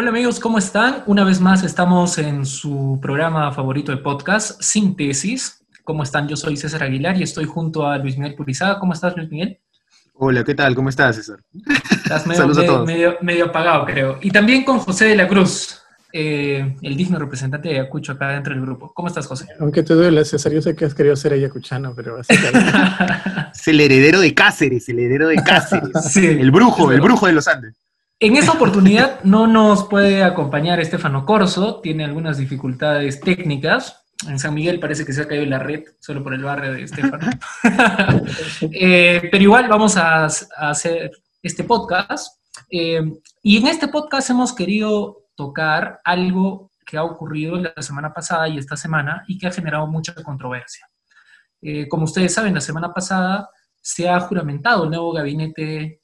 Hola amigos, ¿cómo están? Una vez más estamos en su programa favorito de podcast, Síntesis. ¿Cómo están? Yo soy César Aguilar y estoy junto a Luis Miguel Purizaga. ¿Cómo estás, Luis Miguel? Hola, ¿qué tal? ¿Cómo estás, César? Estás medio, medio, apagado, creo. Y también con José de la Cruz, eh, el digno representante de Ayacucho acá dentro del grupo. ¿Cómo estás, José? Aunque te duele, César, yo sé que has querido ser ayacuchano, pero es el heredero de Cáceres, el heredero de Cáceres. sí, el brujo, el brujo de los Andes. En esta oportunidad no nos puede acompañar Estefano Corso, tiene algunas dificultades técnicas. En San Miguel parece que se ha caído la red solo por el barrio de Estefano. Eh, pero igual vamos a, hacer este podcast. Eh, y en este podcast hemos querido tocar algo que ha ocurrido la semana pasada y esta semana y que ha generado mucha controversia. Eh, como ustedes saben, la semana pasada se ha juramentado el nuevo gabinete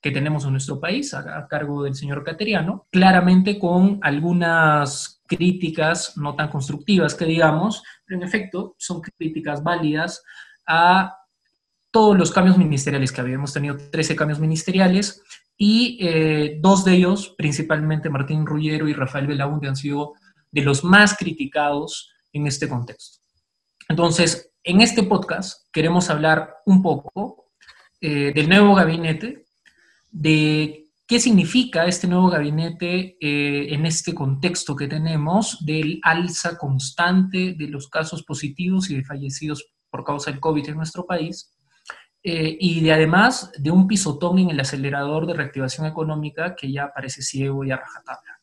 que tenemos en nuestro país a, cargo del señor Cateriano, claramente con algunas críticas no tan constructivas que digamos, pero en efecto son críticas válidas a todos los cambios ministeriales que habíamos tenido, 13 cambios ministeriales, y eh, dos de ellos, principalmente Martín Rullero y Rafael Belaunde, han sido de los más criticados en este contexto. Entonces, en este podcast queremos hablar un poco eh, del nuevo gabinete, de qué significa este nuevo gabinete eh, en este contexto que tenemos del alza constante de los casos positivos y de fallecidos por causa del COVID en nuestro país, eh, y de además de un pisotón en el acelerador de reactivación económica que ya parece ciego y a rajatabla.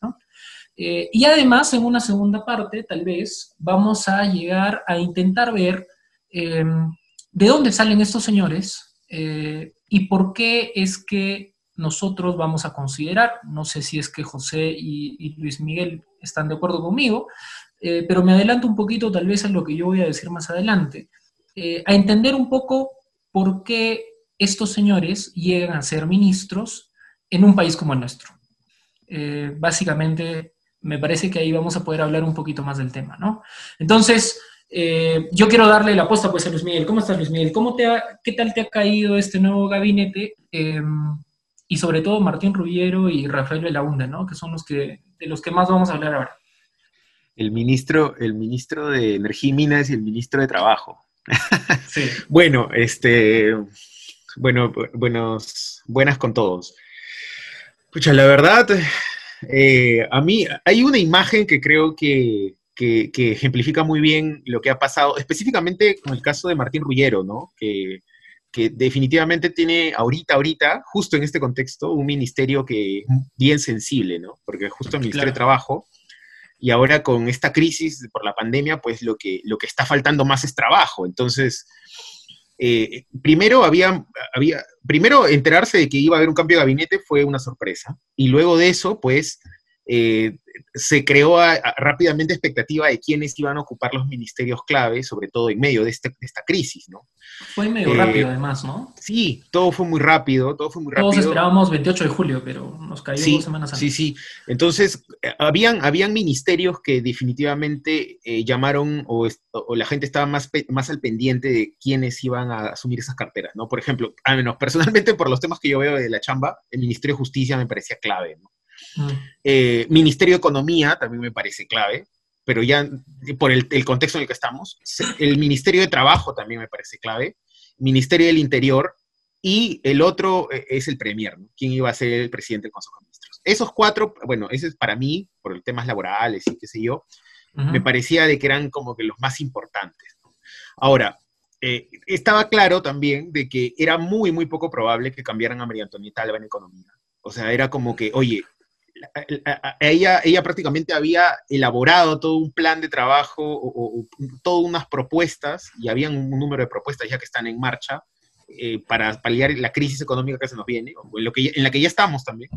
Eh, y además, en una segunda parte, tal vez, vamos a llegar a intentar ver de dónde salen estos señores y por qué es que nosotros vamos a considerar, no sé si es que José y, Luis Miguel están de acuerdo conmigo, eh, pero me adelanto un poquito tal vez a lo que yo voy a decir más adelante, eh, a entender un poco por qué estos señores llegan a ser ministros en un país como el nuestro. Eh, básicamente, me parece que ahí vamos a poder hablar un poquito más del tema, ¿no? Entonces, yo quiero darle la apuesta pues a Luis Miguel. ¿Cómo estás, Luis Miguel? ¿Cómo te ¿Qué tal te ha caído este nuevo gabinete? Em, y sobre todo Martín Rubiero y Rafael Belaunde, ¿no? Que son los que, de los que más vamos a hablar ahora. El ministro, el ministro de Energía y Minas y el ministro de Trabajo. Sí. bueno, este, bueno, buenos, buenas con todos. Pucha, la verdad, eh, a mí hay una imagen que creo que, que, que, ejemplifica muy bien lo que ha pasado, específicamente con el caso de Martín Rullero, ¿no? Que que definitivamente tiene ahorita, ahorita, justo en este contexto, un ministerio que bien sensible, ¿no? Porque justo el Ministerio de Trabajo, y ahora con esta crisis por la pandemia, pues lo que, lo que está faltando más es trabajo. Entonces, eh, primero había, había, primero enterarse de que iba a haber un cambio de gabinete fue una sorpresa, y luego de eso, pues, eh, se creó rápidamente expectativa de quiénes iban a ocupar los ministerios clave, sobre todo en medio de, este, esta crisis, ¿no? Fue medio rápido además, ¿no? Sí, todo fue muy rápido, todo fue muy rápido. Todos esperábamos 28 de julio, pero nos cayó dos semanas antes. Sí, sí. Entonces, eh, habían, habían ministerios que definitivamente eh, llamaron o, la gente estaba más, más al pendiente de quiénes iban a asumir esas carteras, ¿no? Por ejemplo, al menos personalmente por los temas que yo veo de la chamba, el Ministerio de Justicia me parecía clave, ¿no? Mm. Eh, Ministerio de Economía también me parece clave, pero ya por el, contexto en el que estamos. El Ministerio de Trabajo también me parece clave. Ministerio del Interior y el otro eh, es el Premier, ¿no? ¿Quién iba a ser el presidente del Consejo de Ministros? Esos cuatro, bueno, ese es para mí, por el temas laborales y qué sé yo, me parecía de que eran como que los más importantes. Ahora, eh, estaba claro también de que era muy, muy poco probable que cambiaran a María Antonieta Alba en economía. O sea, era como que, oye, ella, ella prácticamente había elaborado todo un plan de trabajo o, todas unas propuestas, y habían un número de propuestas ya que están en marcha eh, para paliar la crisis económica que se nos viene, o en, lo que, en la que ya estamos también.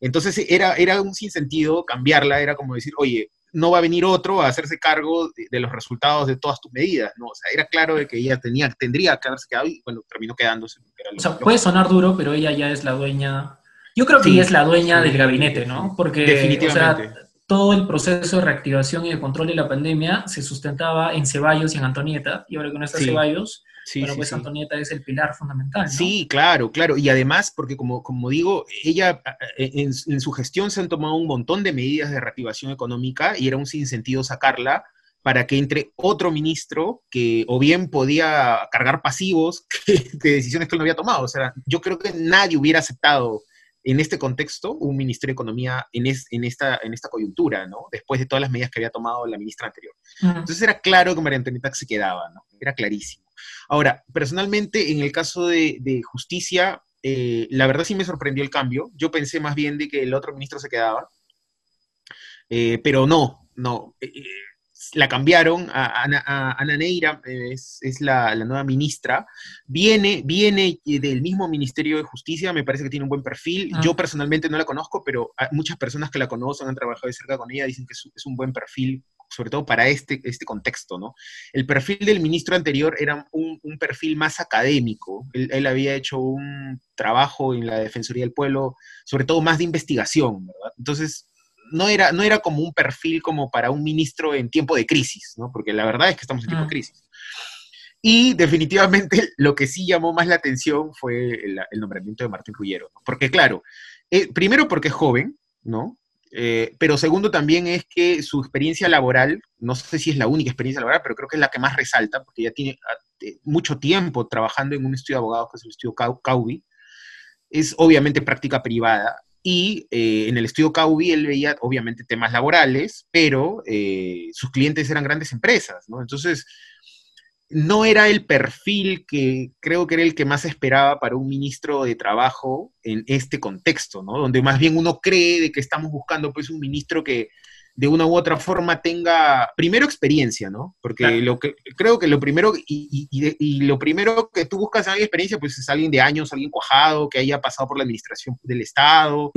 Entonces era, era un sinsentido cambiarla, era como decir, oye, no va a venir otro a hacerse cargo de, los resultados de todas tus medidas, ¿no? O sea, era claro de que ella tenía, tendría que haberse quedado y, bueno, terminó quedándose. o sea, puede sonar duro, pero ella ya es la dueña, yo creo que ella es la dueña del gabinete, ¿no? Porque, Definitivamente. O sea, todo el proceso de reactivación y de control de la pandemia se sustentaba en Ceballos y en Antonieta, y ahora que no está Ceballos, bueno, pues Antonieta es el pilar fundamental. Sí, claro, claro. Y además, porque como, como digo, ella en, en, su gestión se han tomado un montón de medidas de reactivación económica y era un sinsentido sacarla para que entre otro ministro que o bien podía cargar pasivos de decisiones que él no había tomado. O sea, yo creo que nadie hubiera aceptado en este contexto un Ministerio de Economía en, en, esta, en esta coyuntura, ¿no? Después de todas las medidas que había tomado la ministra anterior. Entonces era claro que María Antonieta se quedaba, ¿no? Era clarísimo. Ahora, personalmente, en el caso de, justicia, eh, la verdad sí me sorprendió el cambio. Yo pensé más bien de que el otro ministro se quedaba, eh, pero no, no. Eh, la cambiaron, a, Ana, Neira es, la, nueva ministra, viene, viene del mismo Ministerio de Justicia, me parece que tiene un buen perfil, ah. yo personalmente no la conozco, pero muchas personas que la conocen, han trabajado de cerca con ella, dicen que es, un buen perfil sobre todo para este, este contexto, ¿no? El perfil del ministro anterior era un, perfil más académico, él, había hecho un trabajo en la Defensoría del Pueblo, sobre todo más de investigación, ¿verdad? Entonces, no era, no era como un perfil como para un ministro en tiempo de crisis, ¿no? Porque la verdad es que estamos en tiempo de ah. crisis. Y definitivamente lo que sí llamó más la atención fue el, nombramiento de Martín ¿no? Porque claro, eh, primero porque es joven, ¿no? Eh, pero segundo también es que su experiencia laboral, no sé si es la única experiencia laboral, pero creo que es la que más resalta, porque ya tiene ah, eh, mucho tiempo trabajando en un estudio de abogados, que es el estudio Caubi, es obviamente práctica privada, y eh, en el estudio Caubi él veía obviamente temas laborales, pero eh, sus clientes eran grandes empresas, ¿no? Entonces, no era el perfil que creo que era el que más esperaba para un ministro de trabajo en este contexto, ¿no? Donde más bien uno cree de que estamos buscando pues un ministro que de una u otra forma tenga, primero experiencia, ¿no? Porque lo que, creo que lo primero, y, y, lo primero que tú buscas en alguien experiencia, pues es alguien de años, alguien cuajado, que haya pasado por la administración del Estado,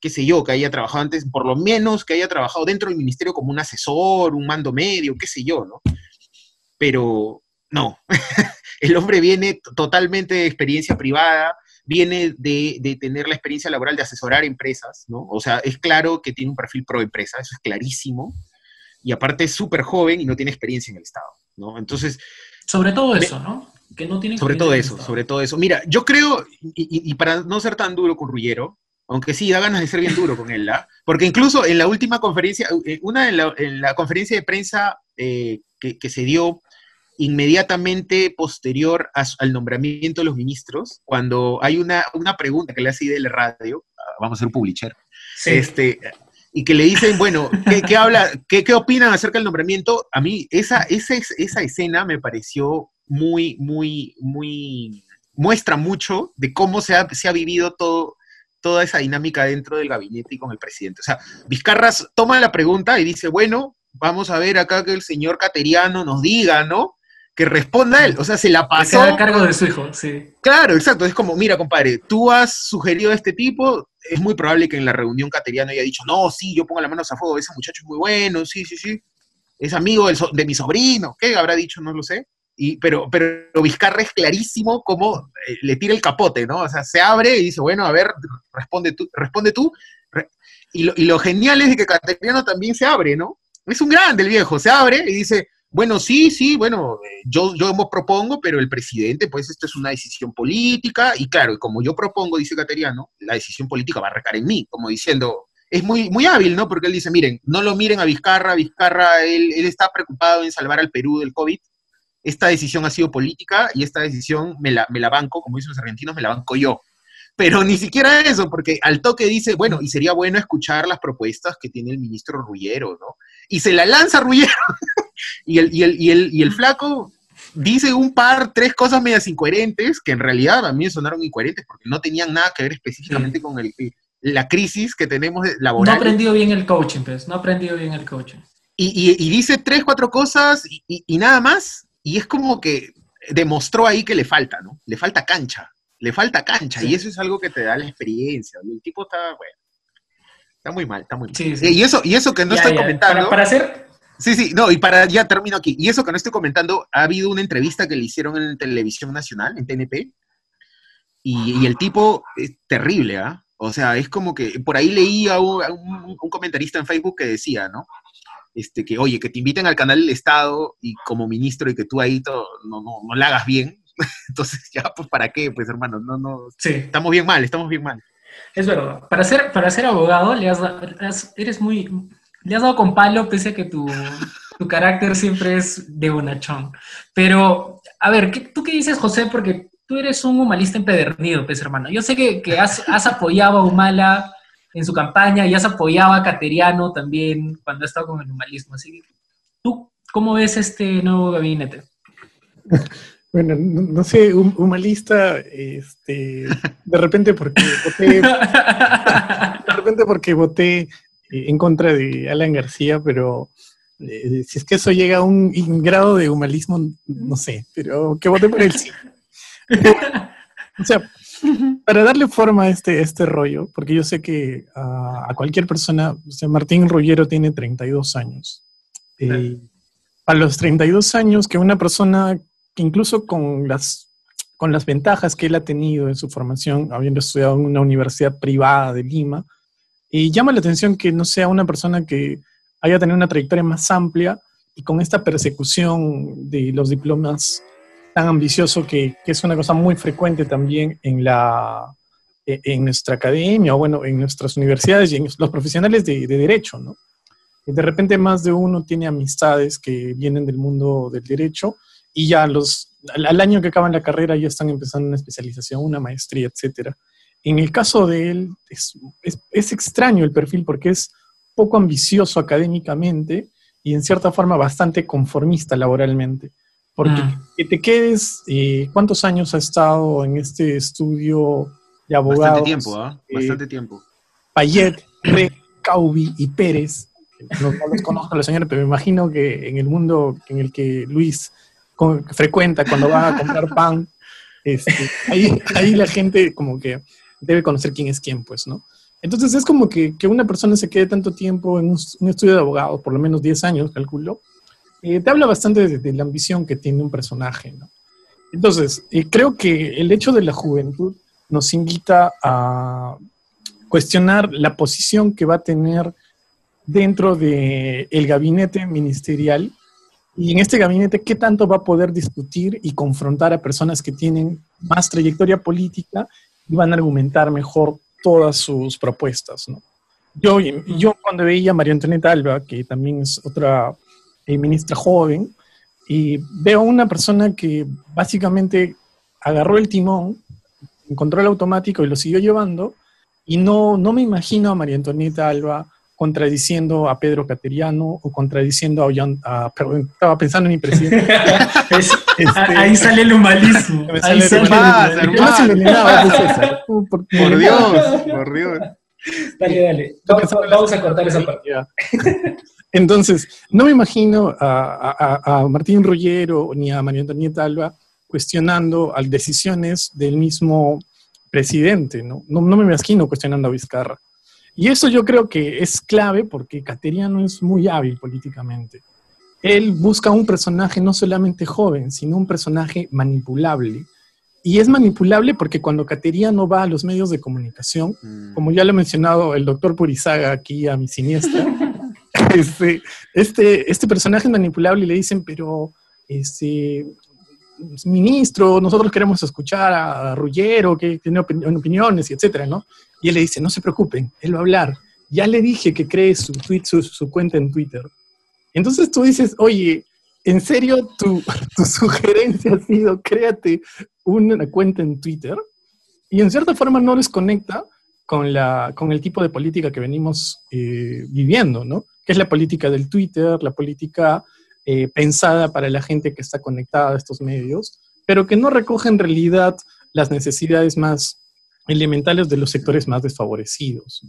qué sé yo, que haya trabajado antes, por lo menos que haya trabajado dentro del ministerio como un asesor, un mando medio, qué sé yo, ¿no? Pero no, el hombre viene totalmente de experiencia privada, viene de, tener la experiencia laboral de asesorar empresas, ¿no? O sea, es claro que tiene un perfil pro empresa, eso es clarísimo, y aparte es súper joven y no tiene experiencia en el Estado, ¿no? Entonces... Sobre todo eso, ¿no? Que no tiene sobre todo eso, sobre todo eso. Mira, yo creo, y, para no ser tan duro con Rullero, aunque sí da ganas de ser bien duro con él, ¿ah? Porque incluso en la última conferencia, eh, una en la, conferencia de prensa eh, que, que, se dio inmediatamente posterior al nombramiento de los ministros, cuando hay una, una pregunta que le hace del radio, ah, vamos a ser un publisher, este, y que le dicen, bueno, ¿qué, habla, qué, qué, opinan acerca del nombramiento? A mí esa, esa, esa escena me pareció muy, muy, muy, muestra mucho de cómo se ha, se ha vivido todo, toda esa dinámica dentro del gabinete y con el presidente. O sea, Vizcarras toma la pregunta y dice, bueno, vamos a ver acá que el señor Cateriano nos diga, ¿no? Que responda él. O sea, se la pasó. Se cargo de su hijo, sí. Claro, exacto. Es como, mira, compadre, tú has sugerido a este tipo, es muy probable que en la reunión Cateriano haya dicho, no, sí, yo pongo las manos a fuego, ese muchacho es muy bueno, sí, sí, sí. Es amigo de mi sobrino, ¿qué habrá dicho? No lo sé. Y, pero, pero Vizcarra es clarísimo como eh, le tira el capote, ¿no? O sea, se abre y dice, bueno, a ver, responde tú. Responde tú. y, lo, y lo genial es de que Cateriano también se abre, ¿no? Es un grande el viejo, se abre y dice, bueno, sí, sí, bueno, eh, yo, yo me propongo, pero el presidente, pues esto es una decisión política, y claro, como yo propongo, dice Cateriano, la decisión política va a recaer en mí, como diciendo, es muy, muy hábil, ¿no? Porque él dice, miren, no lo miren a Vizcarra, Vizcarra, él, él está preocupado en salvar al Perú del COVID, esta decisión ha sido política y esta decisión me la, me la banco, como dicen los argentinos, me la banco yo. Pero ni siquiera eso, porque al toque dice, bueno, y sería bueno escuchar las propuestas que tiene el ministro Rullero, ¿no? Y se la lanza Rullero. y, el, y, el, y, el, y el flaco dice un par, tres cosas medias incoherentes, que en realidad a mí sonaron incoherentes porque no tenían nada que ver específicamente con el, la crisis que tenemos laboral. No ha aprendido bien el coaching, pues, no ha aprendido bien el coaching. Y, y, dice tres, cuatro cosas y, nada más, y es como que demostró ahí que le falta, ¿no? Le falta cancha, le falta cancha, y eso es algo que te da la experiencia. El tipo está, bueno. Está muy mal, está muy mal. Sí. Y, eso, y eso que no Ya, estoy ya, comentando. Para, para hacer. Sí, sí, no, y para ya termino aquí. Y eso que no estoy comentando, ha habido una entrevista que le hicieron en Televisión Nacional, en TNP, y, y el tipo es terrible, ¿ah? O sea, es como que por ahí leí a un, a un- un comentarista en Facebook que decía, ¿no? Este, que, oye, que te inviten al canal del Estado y como ministro y que tú ahí todo, no, no, no la hagas bien. Entonces, ya, pues, ¿para qué? Pues, hermano, no, no, Sí, estamos bien mal, estamos bien mal. es verdad. Para ser, para ser abogado, le has- eres muy. Le has dado con palo, pese a que tu, tu carácter siempre es de bonachón. Pero, a ver, ¿qué, ¿tú qué dices, José? Porque tú eres un humanista empedernido, pues, hermano. Yo sé que, que has, has apoyado a Humala en su campaña y has apoyado a Cateriano también cuando ha estado con el humanismo. Así que, ¿tú cómo ves este nuevo gabinete? Bueno, no, no sé, un humanista, este, de repente porque voté, de repente porque voté en contra de Alan García, pero eh, si es que eso llega a un grado de humanismo, no sé, pero que voté por él sí. o sea, para darle forma a este, este rollo, porque yo sé que a cualquier persona, o sea, Martín Rullero tiene 32 años. Eh, a los 32 años que una persona que incluso con las, con las ventajas que él ha tenido en su formación, habiendo estudiado en una universidad privada de Lima, y llama la atención que no sea una persona que haya tenido una trayectoria más amplia y con esta persecución de los diplomas tan ambicioso que, es una cosa muy frecuente también en, la, e- en nuestra academia o bueno, en nuestras universidades y en los profesionales de, de derecho, ¿no? De repente más de uno tiene amistades que vienen del mundo del derecho y ya los, al año que acaban la carrera ya están empezando una especialización, una maestría, etcétera. En el caso de él es, es, es extraño el perfil porque es poco ambicioso académicamente y en cierta forma bastante conformista laboralmente. Porque Mm. que te quedes, eh, ¿cuántos años ha estado en este estudio de abogados? Bastante tiempo, ¿ah? eh, Bastante tiempo. Payet, Re, Caubi y Pérez. No, no los conozco a los señores, pero me imagino que en el mundo en el que Luis con- frecuenta cuando va a comprar pan, este, ahí, ahí la gente como que debe conocer quién es quién, pues, ¿no? Entonces es como que, que una persona se quede tanto tiempo en un, un estudio de abogados, por lo menos 10 años, calculo, eh, te habla bastante de, de la ambición que tiene un personaje, ¿no? Entonces, eh, creo que el hecho de la juventud nos invita a cuestionar la posición que va a tener dentro del el gabinete ministerial y en este gabinete qué tanto va a poder discutir y confrontar a personas que tienen más trayectoria política y van a argumentar mejor todas sus propuestas. ¿no? Yo, yo cuando veía a María Antonieta Alba, que también es otra eh, ministra joven, y veo una persona que básicamente agarró el timón, encontró el automático y lo siguió llevando, y no, no me imagino a María Antonieta Alba contradiciendo a Pedro Cateriano o contradiciendo a, Ollan- a- perdón, estaba pensando en mi presidente. Es- Este, ahí sale el humanismo. Ahí sale el humanismo. por- Por Dios, por Dios. Dale, dale. Vamos, vamos a cortar esa parte. Entonces, no me imagino a, a- a Martín Rollero ni a María Antonieta Alba cuestionando a decisiones del mismo presidente, ¿no? No, no me imagino cuestionando a Vizcarra. Y eso yo creo que es clave porque Cateriano es muy hábil políticamente. Él busca un personaje no solamente joven, sino un personaje manipulable. Y es manipulable porque cuando Cateriano va a los medios de comunicación, Mm. como ya lo ha mencionado el doctor Purizaga aquí a mi siniestra, este, este, este personaje es manipulable y le dicen, pero este, ministro, nosotros queremos escuchar a Rullero, que tiene opin- opiniones y etcétera, ¿no? Y él le dice, no se preocupen, él va a hablar. Ya le dije que cree su cuenta en Twitter. Entonces tú dices, oye, ¿en serio tu, tu sugerencia ha sido créate una cuenta en Twitter? Y en cierta forma no les conecta con, la, con el tipo de política que venimos eh, viviendo, ¿no? Que es la política del Twitter, la política eh, pensada para la gente que está conectada a estos medios, pero que no recoge en realidad las necesidades más elementales de los sectores más desfavorecidos.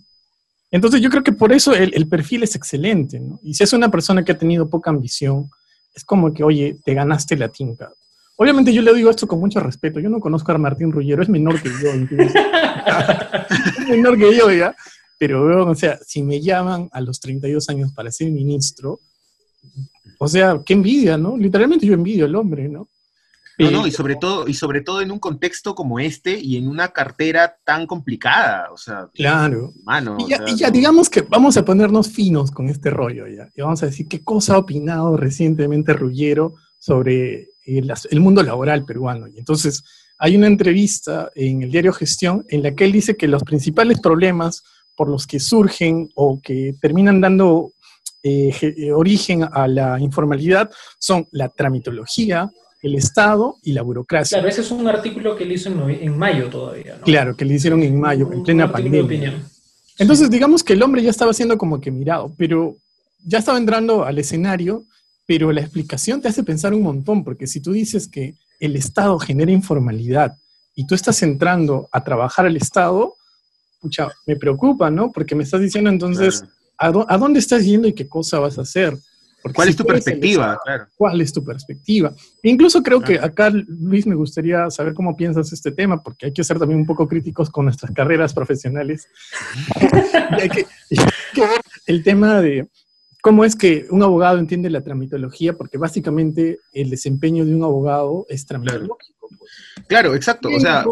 Entonces yo creo que por eso el, el perfil es excelente, ¿no? Y si es una persona que ha tenido poca ambición, es como que, oye, te ganaste la tinca. Obviamente yo le digo esto con mucho respeto. Yo no conozco a Martín Rullero, es menor que yo, es menor que yo ya. pero, o sea, si me llaman a los 32 años para ser ministro, o sea, qué envidia, ¿no? Literalmente yo envidio al hombre, ¿no? No, no, y sobre todo, y sobre todo en un contexto como este y en una cartera tan complicada, o sea. Claro. y, ya, ya, digamos que vamos a ponernos finos con este rollo ya. Y vamos a decir qué cosa ha opinado recientemente Rullero sobre el, el mundo laboral peruano. Y entonces hay una entrevista en el diario Gestión en la que él dice que los principales problemas por los que surgen o que terminan dando eh, origen a la informalidad son la tramitología, el Estado y la burocracia. Claro, ese es un artículo que le hizo en, mayo todavía. ¿no? Claro, que le hicieron en mayo, en plena pandemia. Entonces, digamos que el hombre ya estaba siendo como que mirado, pero ya estaba entrando al escenario, pero la explicación te hace pensar un montón, porque si tú dices que el Estado genera informalidad y tú estás entrando a trabajar al Estado, pucha, me preocupa, ¿no? Porque me estás diciendo entonces, ¿a, dónde estás yendo y qué cosa vas a hacer? ¿Cuál es tu perspectiva? ¿Cuál es tu perspectiva? incluso creo que acá, Luis, me gustaría saber cómo piensas este tema, porque hay que ser también un poco críticos con nuestras carreras profesionales. hay que, ver el tema de cómo es que un abogado entiende la tramitología, porque básicamente el desempeño de un abogado es tramitológico. Pues. Claro, exacto. O sea,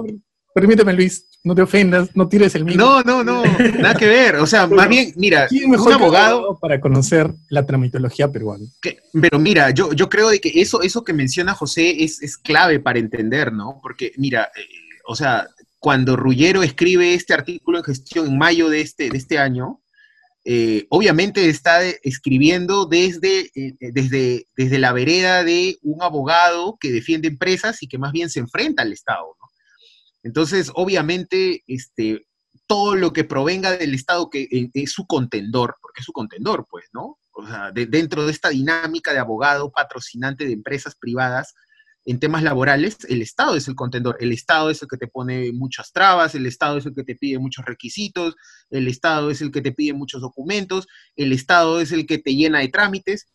permíteme, Luis, no te ofendas, no tires el mío. No, no, no, nada que ver. O sea, más bien, mira, un abogado para conocer la tramitología peruana. pero mira, yo, yo creo de que eso, eso que menciona José es, es clave para entender, ¿no? Porque, mira, eh, o sea, cuando Rullero escribe este artículo en gestión en mayo de este, de este año, eh, obviamente está escribiendo desde, eh, desde, desde la vereda de un abogado que defiende empresas y que más bien se enfrenta al Estado, ¿no? Entonces, obviamente, este, todo lo que provenga del Estado que eh, es su contendor, porque es su contendor, pues, ¿no? O sea, dentro de esta dinámica de abogado patrocinante de empresas privadas en temas laborales, el Estado es el contendor, el Estado es el que te pone muchas trabas, el Estado es el que te pide muchos requisitos, el Estado es el que te pide muchos documentos, el Estado es el que te llena de trámites,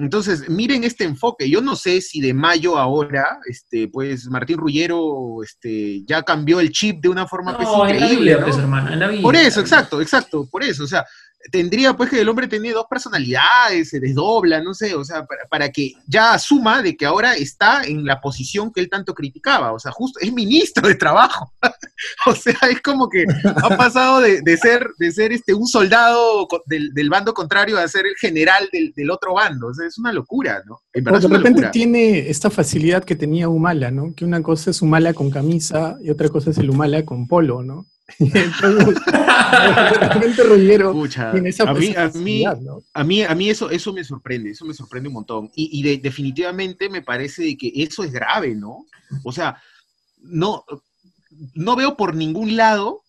entonces, miren este enfoque. Yo no sé si de mayo ahora, este, pues Martín Rullero este, ya cambió el chip de una forma pues, increíble. Pues, por eso, exacto, exacto, por eso. O sea, tendría pues que el hombre tenía dos personalidades, se desdobla, no sé, o sea, para, que ya asuma de que ahora está en la posición que él tanto criticaba, o sea, justo es ministro de trabajo, o sea, es como que ha pasado de, ser, de ser este, un soldado del, bando contrario a ser el general del, otro bando, o sea, es una locura, ¿no? de repente tiene esta facilidad que tenía Humala, ¿no? Que una cosa es Humala con camisa y otra cosa es el Humala con polo, ¿no? A mí, a mí, eso, eso me sorprende, eso me sorprende un montón. Y, definitivamente me parece que eso es grave, ¿no? O sea, no, no veo por ningún lado,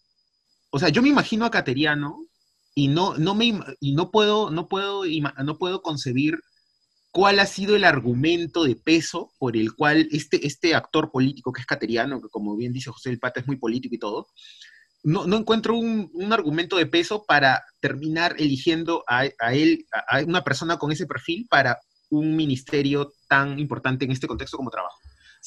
o sea, yo me imagino a Cateriano y no, no me y no puedo, no puedo, no puedo concebir cuál ha sido el argumento de peso por el cual este, este actor político que es Cateriano, que como bien dice José El Pata es muy político y todo, no, no encuentro un, argumento de peso para terminar eligiendo a, él, a, una persona con ese perfil para un ministerio tan importante en este contexto como trabajo.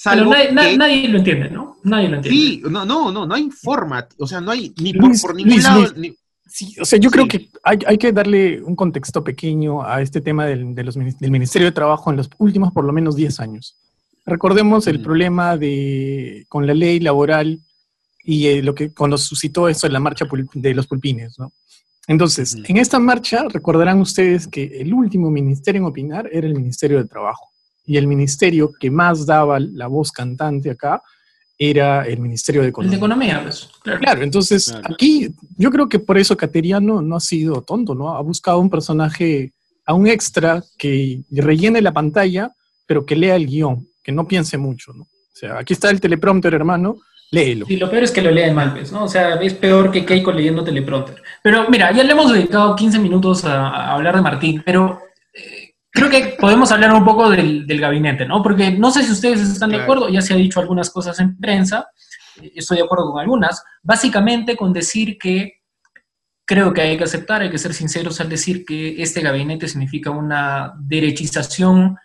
nadie, lo entiende, ¿no? Nadie lo entiende. Sí, no, no, no, no hay forma, o sea, no hay ni por, ningún lado. Sí, o sea, yo creo que hay, que darle un contexto pequeño a este tema del, de los, del Ministerio de Trabajo en los últimos por lo menos 10 años. Recordemos el problema de, con la ley laboral y eh, lo que cuando suscitó eso en la marcha de los pulpines, ¿no? Entonces, en esta marcha recordarán ustedes que el último ministerio en opinar era el Ministerio de Trabajo y el ministerio que más daba la voz cantante acá era el Ministerio de Economía. El de Economía, pues. Claro, entonces aquí yo creo que por eso Cateriano no ha sido tonto, ¿no? Ha buscado un personaje, a un extra que rellene la pantalla, pero que lea el guion, que no piense mucho, ¿no? O sea, aquí está el teleprompter, hermano, léelo. Y lo peor es que lo lea en Malpes, ¿no? O sea, es peor que Keiko leyendo teleprompter. Pero mira, ya le hemos dedicado 15 minutos a, hablar de Martín, pero eh, creo que podemos hablar un poco del, gabinete, ¿no? Porque no sé si ustedes están de acuerdo, ya se ha dicho algunas cosas en prensa, eh, estoy de acuerdo con algunas, básicamente con decir que creo que hay que aceptar, hay que ser sinceros al decir que este gabinete significa una derechización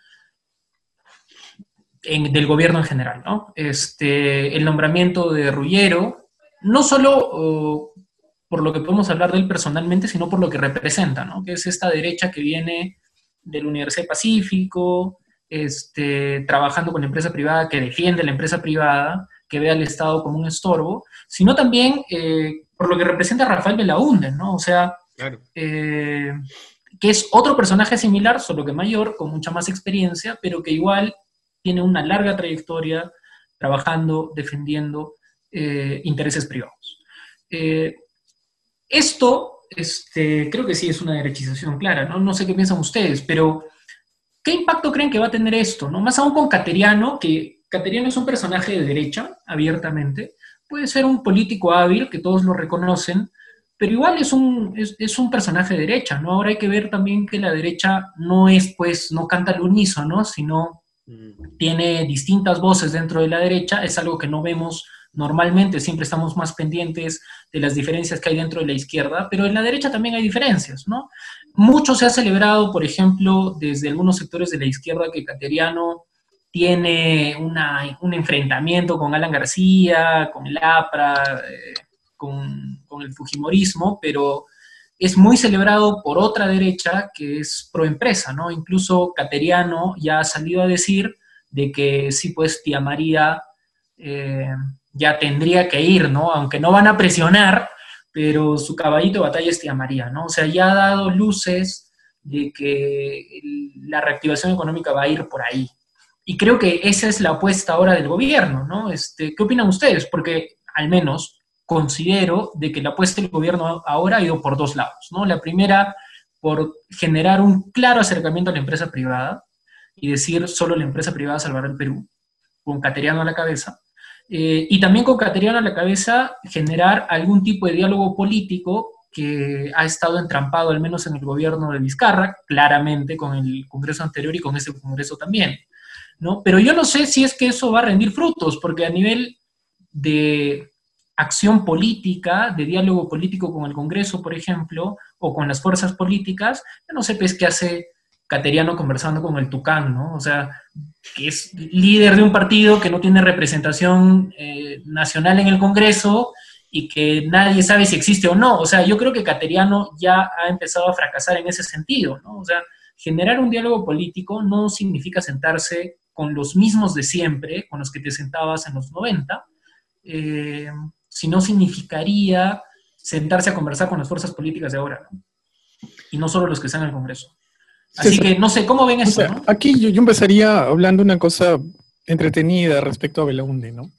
del gobierno en general, ¿no? Este, el nombramiento de Rullero, no solo por lo que podemos hablar de él personalmente, sino por lo que representa, ¿no? Que es esta derecha que viene de la Universidad Pacífico, este, trabajando con la empresa privada, que defiende la empresa privada, que ve al Estado como un estorbo, sino también eh, por lo que representa Rafael Belaúnde, ¿no? O sea, eh, que es otro personaje similar, solo que mayor, con mucha más experiencia, pero que igual tiene una larga trayectoria trabajando, defendiendo eh, intereses privados. esto, este, creo que sí es una derechización clara, ¿no? No sé qué piensan ustedes, pero ¿qué impacto creen que va a tener esto? ¿no? Más aún con Cateriano, que Cateriano es un personaje de derecha, abiertamente. Puede ser un político hábil, que todos lo reconocen, pero igual es un, es, un personaje de derecha, ¿no? Ahora hay que ver también que la derecha no es, pues, no canta al unísono, sino. Tiene distintas voces dentro de la derecha, es algo que no vemos normalmente, siempre estamos más pendientes de las diferencias que hay dentro de la izquierda, pero en la derecha también hay diferencias, ¿no? Mucho se ha celebrado, por ejemplo, desde algunos sectores de la izquierda que Cateriano tiene un enfrentamiento con Alan García, con el APRA, eh, con, el Fujimorismo, pero es muy celebrado por otra derecha que es proempresa, ¿no? Incluso Cateriano ya ha salido a decir de que sí, pues tía María eh, ya tendría que ir, ¿no? Aunque no van a presionar, pero su caballito de batalla es tía María, ¿no? O sea, ya ha dado luces de que la reactivación económica va a ir por ahí. Y creo que esa es la apuesta ahora del gobierno, ¿no? Este, ¿Qué opinan ustedes? Porque al menos considero de que la apuesta del gobierno ahora ha ido por dos lados, ¿no? La primera, por generar un claro acercamiento a la empresa privada y decir solo la empresa privada salvará el Perú, con Cateriano a la cabeza. Eh, y también con Cateriano a la cabeza generar algún tipo de diálogo político que ha estado entrampado al menos en el gobierno de Vizcarra, claramente con el Congreso anterior y con ese Congreso también. ¿no? Pero yo no sé si es que eso va a rendir frutos, porque a nivel de acción política, de diálogo político con el Congreso, por ejemplo, o con las fuerzas políticas, yo no sé pues, qué hace Cateriano conversando con el Tucán, ¿no? O sea, que es líder de un partido que no tiene representación eh, nacional en el Congreso y que nadie sabe si existe o no. O sea, yo creo que Cateriano ya ha empezado a fracasar en ese sentido, ¿no? O sea, generar un diálogo político no significa sentarse con los mismos de siempre, con los que te sentabas en los 90, eh, sino significaría sentarse a conversar con las fuerzas políticas de ahora, ¿no? y no solo los que están en el Congreso. Así que no sé, ¿cómo ven eso? Aquí yo, empezaría hablando una cosa entretenida respecto a Belaunde, ¿no?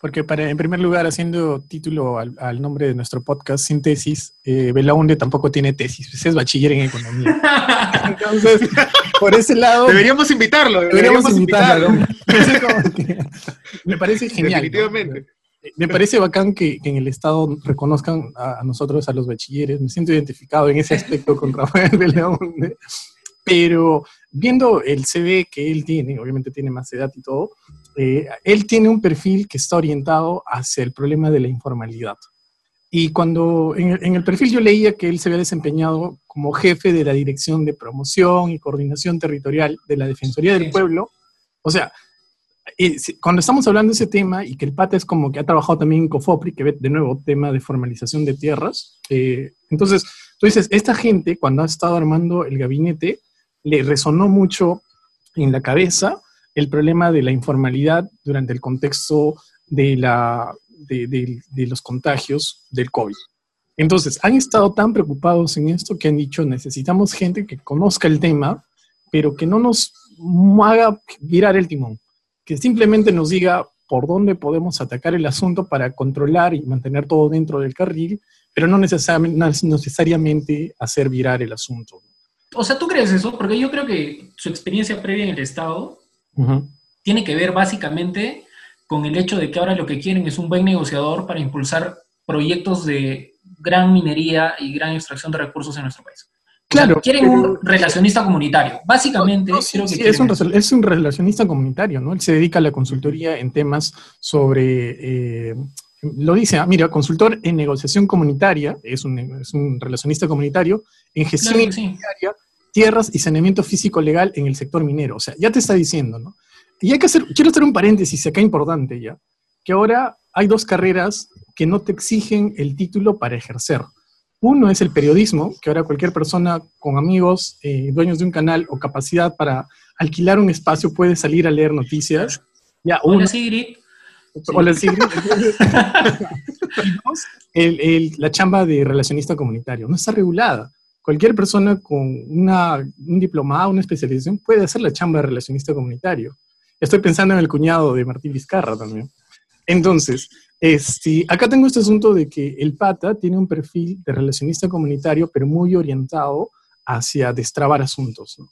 Porque para, en primer lugar, haciendo título al, nombre de nuestro podcast, sin tesis, eh, Belaunde tampoco tiene tesis, es bachiller en economía. Entonces, por ese lado... Deberíamos invitarlo. Deberíamos, invitarlo. me parece genial. Definitivamente. Me parece bacán que, en el Estado reconozcan a, nosotros, a los bachilleres. Me siento identificado en ese aspecto con Rafael Belaunde. Pero viendo el CV que él tiene, obviamente tiene más edad y todo, eh, él tiene un perfil que está orientado hacia el problema de la informalidad. Y cuando en el, perfil yo leía que él se había desempeñado como jefe de la Dirección de Promoción y Coordinación Territorial de la Defensoría del Pueblo, o sea, eh, cuando estamos hablando de ese tema y que el pata es como que ha trabajado también en COFOPRI, que ve de nuevo tema de formalización de tierras, eh, entonces tú dices, esta gente cuando ha estado armando el gabinete le resonó mucho en la cabeza el problema de la informalidad durante el contexto de, la, de, los contagios del COVID. Entonces, han estado tan preocupados en esto que han dicho, necesitamos gente que conozca el tema, pero que no nos haga virar el timón, que simplemente nos diga por dónde podemos atacar el asunto para controlar y mantener todo dentro del carril, pero no necesariamente hacer virar el asunto. O sea, ¿tú crees eso? Porque yo creo que su experiencia previa en el Estado tiene que ver básicamente con el hecho de que ahora lo que quieren es un buen negociador para impulsar proyectos de gran minería y gran extracción de recursos en nuestro país. Claro. quieren un relacionista comunitario. Básicamente, creo que es, un, es, un, relacionista comunitario, ¿no? Él se dedica a la consultoría en temas sobre. Eh, lo dice, ah, mira, consultor en negociación comunitaria, es un, es un relacionista comunitario, en gestión comunitaria, tierras y saneamiento físico legal en el sector minero. O sea, ya te está diciendo, ¿no? Y hay que hacer, quiero hacer un paréntesis acá importante ya, que ahora hay dos carreras que no te exigen el título para ejercer. Uno es el periodismo, que ahora cualquier persona con amigos, eh, dueños de un canal o capacidad para alquilar un espacio puede salir a leer noticias. Ya, Hola, Sigrid. Hola, Sigrid. la chamba de relacionista comunitario no está regulada. Cualquier persona con una, un diplomado, una especialización puede hacer la chamba de relacionista comunitario. Estoy pensando en el cuñado de Martín Vizcarra también. Entonces, este, acá tengo este asunto de que el pata tiene un perfil de relacionista comunitario, pero muy orientado hacia destrabar asuntos, ¿no?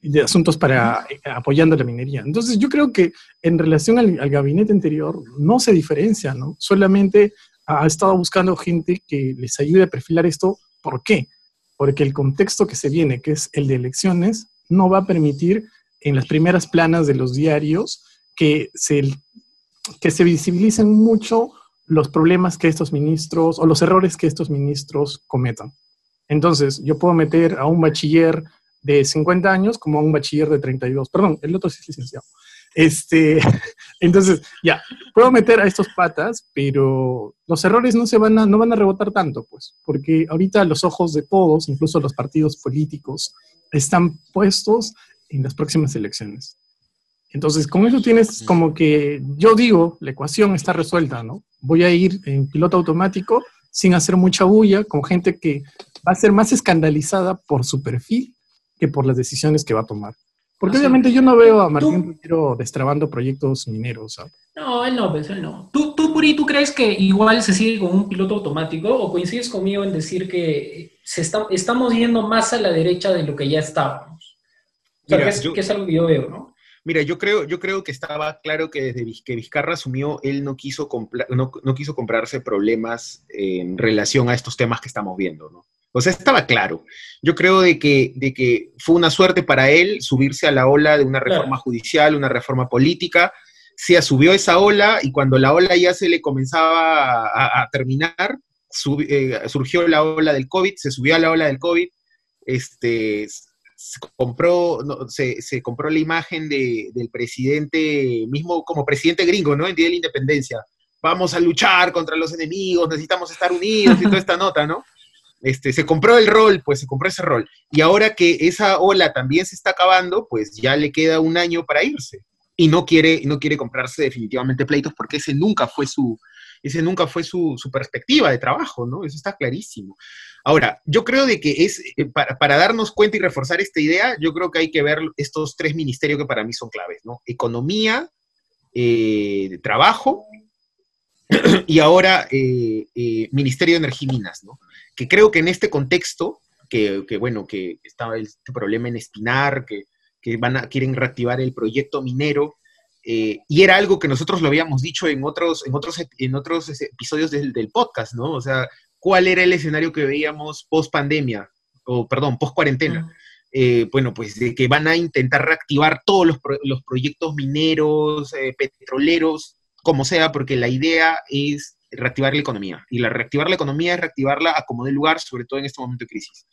de asuntos para eh, apoyando la minería. Entonces, yo creo que en relación al, al, gabinete anterior no se diferencia, ¿no? Solamente ha estado buscando gente que les ayude a perfilar esto. ¿Por qué? Porque el contexto que se viene, que es el de elecciones, no va a permitir en las primeras planas de los diarios que se que se visibilicen mucho los problemas que estos ministros o los errores que estos ministros cometan. Entonces, yo puedo meter a un bachiller de 50 años como a un bachiller de 32. Perdón, el otro sí es licenciado. Este, entonces, ya, puedo meter a estos patas, pero los errores no se van a, no van a rebotar tanto, pues, porque ahorita los ojos de todos, incluso los partidos políticos, están puestos en las próximas elecciones. Entonces, con eso tienes como que, yo digo, la ecuación está resuelta, ¿no? Voy a ir en piloto automático sin hacer mucha bulla, con gente que va a ser más escandalizada por su perfil que por las decisiones que va a tomar. Porque obviamente yo no veo a Martín Rutero destrabando proyectos mineros. ¿sabes? No, él no, pues él no. ¿Tú, tú, Puri, tú crees que igual se sigue con un piloto automático o coincides conmigo en decir que se está, estamos yendo más a la derecha de lo que ya estábamos? O sea, Mira, que, es, yo... que es algo que yo veo, ¿no? Mira, yo creo, yo creo que estaba claro que desde que Vizcarra asumió, él no quiso, no, no quiso comprarse problemas en relación a estos temas que estamos viendo, ¿no? O sea, estaba claro. Yo creo de que, de que fue una suerte para él subirse a la ola de una reforma claro. judicial, una reforma política. Se subió esa ola y cuando la ola ya se le comenzaba a, a terminar, sub, eh, surgió la ola del COVID, se subió a la ola del COVID, este, compró, no, se, se, compró la imagen de, del presidente, mismo como presidente gringo, ¿no? En Día de la Independencia. Vamos a luchar contra los enemigos, necesitamos estar unidos y toda esta nota, ¿no? Este, se compró el rol, pues se compró ese rol. Y ahora que esa ola también se está acabando, pues ya le queda un año para irse. Y no quiere, no quiere comprarse definitivamente pleitos porque ese nunca fue su, ese nunca fue su, perspectiva de trabajo, ¿no? Eso está clarísimo. Ahora, yo creo de que es, eh, para, darnos cuenta y reforzar esta idea, yo creo que hay que ver estos tres ministerios que para mí son claves, ¿no? Economía, eh, trabajo y ahora eh, Ministerio de Energía y Minas, ¿no? Que creo que en este contexto, que, que bueno, que estaba este problema en Espinar, que, que van a, quieren reactivar el proyecto minero, eh, y era algo que nosotros lo habíamos dicho en otros, en otros, en otros episodios del, del podcast, ¿no? O sea, ¿cuál era el escenario que veíamos post pandemia? O, perdón, post cuarentena. Uh -huh. Eh, bueno, pues de que van a intentar reactivar todos los, pro los proyectos mineros, eh, petroleros, como sea, porque la idea es reactivar la economía. Y la reactivar la economía es reactivarla a como de lugar, sobre todo en este momento de crisis.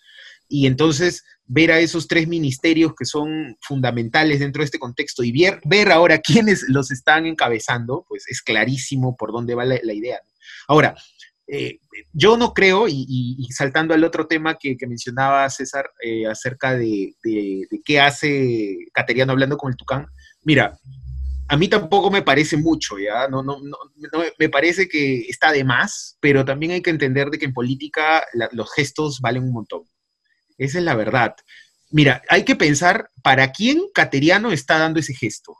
Y entonces ver a esos tres ministerios que son fundamentales dentro de este contexto y ver, ver ahora quiénes los están encabezando, pues es clarísimo por dónde va la, idea. Ahora, eh, yo no creo, y, saltando al otro tema que, mencionaba César eh, acerca de, qué hace Cateriano hablando con el Tucán, mira, a mí tampoco me parece mucho, ¿ya? No, no, no, me parece que está de más, pero también hay que entender de que en política los gestos valen un montón. Esa es la verdad. Mira, hay que pensar para quién Cateriano está dando ese gesto.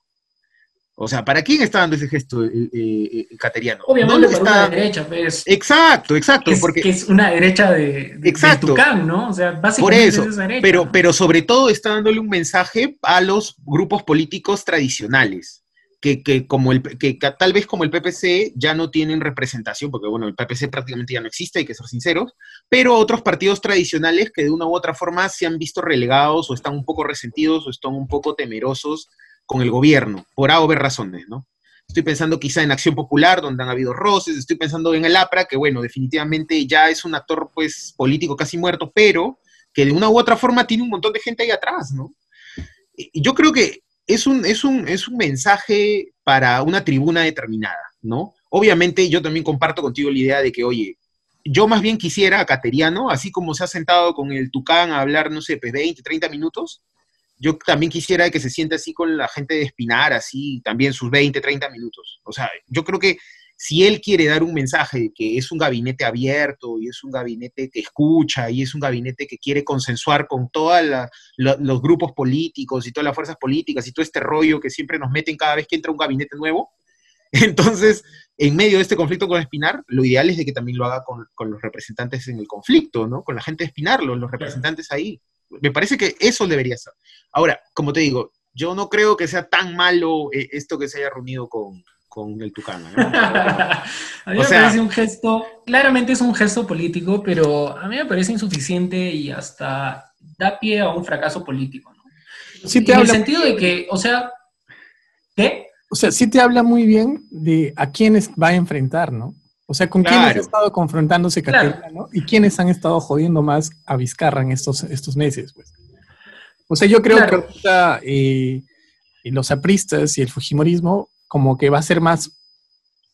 O sea, ¿para quién está dando ese gesto eh, eh, Cateriano? Obviamente no está... una derecha, pues. Exacto, exacto. Es, porque... que es una derecha de, de, exacto. de Tucán, ¿no? O sea, básicamente Por eso, es esa derecha, pero, pero sobre todo está dándole un mensaje a los grupos políticos tradicionales. Que, que, como el, que, que, tal vez como el PPC ya no tienen representación, porque bueno, el PPC prácticamente ya no existe, hay que ser sinceros, pero otros partidos tradicionales que de una u otra forma se han visto relegados o están un poco resentidos o están un poco temerosos con el gobierno, por A o B razones, ¿no? Estoy pensando quizá en Acción Popular, donde han habido roces, estoy pensando en el APRA, que bueno, definitivamente ya es un actor pues político casi muerto, pero que de una u otra forma tiene un montón de gente ahí atrás, ¿no? Yo creo que es un, es, un, es un mensaje para una tribuna determinada, ¿no? Obviamente yo también comparto contigo la idea de que, oye, yo más bien quisiera a Cateriano, así como se ha sentado con el Tucán a hablar, no sé, 20, 30 minutos, yo también quisiera que se siente así con la gente de Espinar, así también sus 20, 30 minutos. O sea, yo creo que si él quiere dar un mensaje de que es un gabinete abierto y es un gabinete que escucha y es un gabinete que quiere consensuar con todos los grupos políticos y todas las fuerzas políticas y todo este rollo que siempre nos meten cada vez que entra un gabinete nuevo, entonces en medio de este conflicto con Espinar, lo ideal es de que también lo haga con, los representantes en el conflicto, ¿no? Con la gente de Espinar, los, representantes ahí. Me parece que eso debería ser. Ahora, como te digo, yo no creo que sea tan malo eh, esto que se haya reunido con, el Tucano. ¿no? a mí me parece un gesto, claramente es un gesto político, pero a mí me parece insuficiente y hasta da pie a un fracaso político. ¿no? Sí te en el sentido de que, o sea, ¿qué? o sea, sí te habla muy bien de a quiénes va a enfrentar, ¿no? O sea, con quiénes ha estado confrontándose Caterina, ¿no? Y quiénes han estado jodiendo más a Vizcarra en estos, estos meses, pues. O sea, yo creo que ahorita eh, los apristas y el fujimorismo como que va a ser más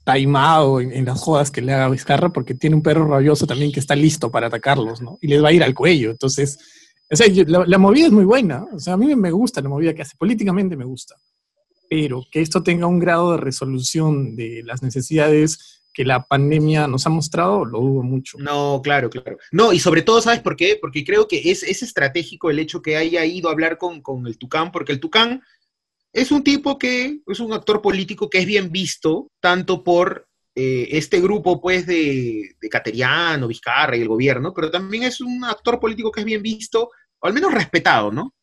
taimado en, las jodas que le haga Vizcarra porque tiene un perro rabioso también que está listo para atacarlos, ¿no? Y les va a ir al cuello. Entonces, o sea, la, la, movida es muy buena. O sea, a mí me gusta la movida que hace. Políticamente me gusta pero que esto tenga un grado de resolución de las necesidades que la pandemia nos ha mostrado, lo dudo mucho. No, claro, claro. No, y sobre todo, ¿sabes por qué? Porque creo que es, es estratégico el hecho que haya ido a hablar con, el Tucán, porque el Tucán es un tipo que es un actor político que es bien visto, tanto por eh, este grupo, pues, de, de Cateriano, Vizcarra y el gobierno, pero también es un actor político que es bien visto, o al menos respetado, ¿no?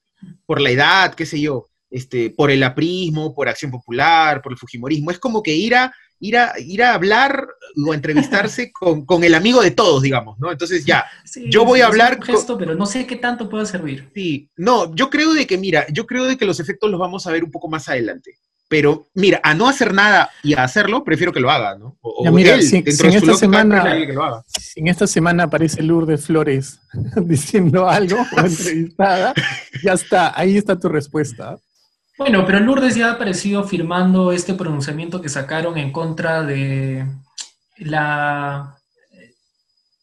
Por la edad, qué sé yo este, por el aprismo, por Acción Popular, por el Fujimorismo. Es como que ir a, ir a, ir a hablar o a entrevistarse con, el amigo de todos, digamos, ¿no? Entonces ya, yo voy a hablar... Un gesto, pero no sé qué tanto puede servir. Sí, no, yo creo de que, mira, yo creo de que los efectos los vamos a ver un poco más adelante. Pero mira, a no hacer nada y a hacerlo, prefiero que lo haga, ¿no? O, mira, si, en esta semana, en esta semana aparece Lourdes Flores diciendo algo o entrevistada, ya está, ahí está tu respuesta. Bueno, pero Lourdes ya ha aparecido firmando este pronunciamiento que sacaron en contra de la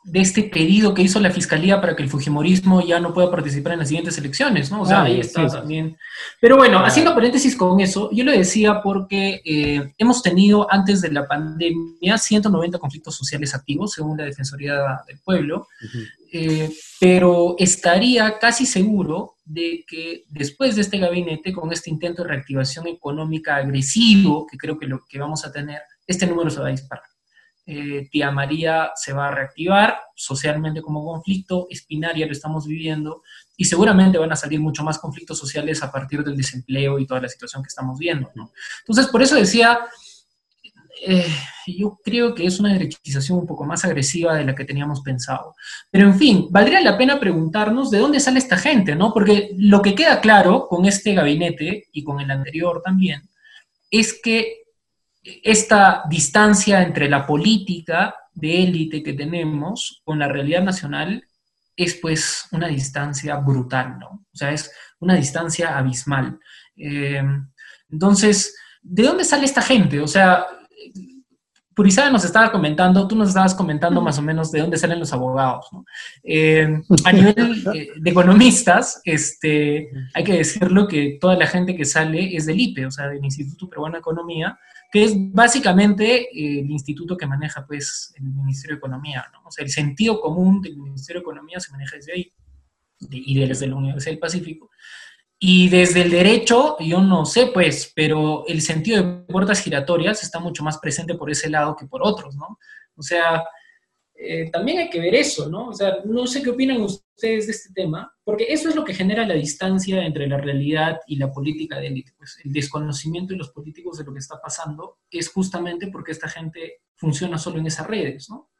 de este pedido que hizo la fiscalía para que el Fujimorismo ya no pueda participar en las siguientes elecciones, ¿no? O sea, ah, ahí está también. Pero bueno, haciendo paréntesis con eso, yo lo decía porque eh, hemos tenido antes de la pandemia 190 conflictos sociales activos, según la Defensoría del Pueblo, eh, pero estaría casi seguro de que después de este gabinete, con este intento de reactivación económica agresivo que creo que lo que vamos a tener, este número se va a disparar. Eh, Tía María se va a reactivar socialmente como conflicto, Espinaria lo estamos viviendo, y seguramente van a salir mucho más conflictos sociales a partir del desempleo y toda la situación que estamos viendo. Entonces, por eso decía, eh, yo creo que es una derechización un poco más agresiva de la que teníamos pensado. Pero en fin, valdría la pena preguntarnos de dónde sale esta gente, ¿no? Porque lo que queda claro con este gabinete y con el anterior también es que esta distancia entre la política de élite que tenemos con la realidad nacional es pues una distancia brutal, ¿no? O sea, es una distancia abismal. Eh, entonces, ¿de dónde sale esta gente? O sea, Purizada nos estaba comentando, tú nos estabas comentando más o menos de dónde salen los abogados, ¿no? Eh, a nivel eh, de economistas, este, hay que decirlo que toda la gente que sale es del IPE, o sea, del Instituto Peruano de Economía, que es básicamente eh, el instituto que maneja pues el Ministerio de Economía, ¿no? O sea, el sentido común del Ministerio de Economía se maneja desde ahí y desde la Universidad del Pacífico. Y desde el derecho, yo no sé, pues, pero el sentido de puertas giratorias está mucho más presente por ese lado que por otros, ¿no? O sea, eh, también hay que ver eso, ¿no? O sea, no sé qué opinan ustedes de este tema, porque eso es lo que genera la distancia entre la realidad y la política de élite. Pues el desconocimiento de los políticos de lo que está pasando es justamente porque esta gente funciona solo en esas redes, ¿no?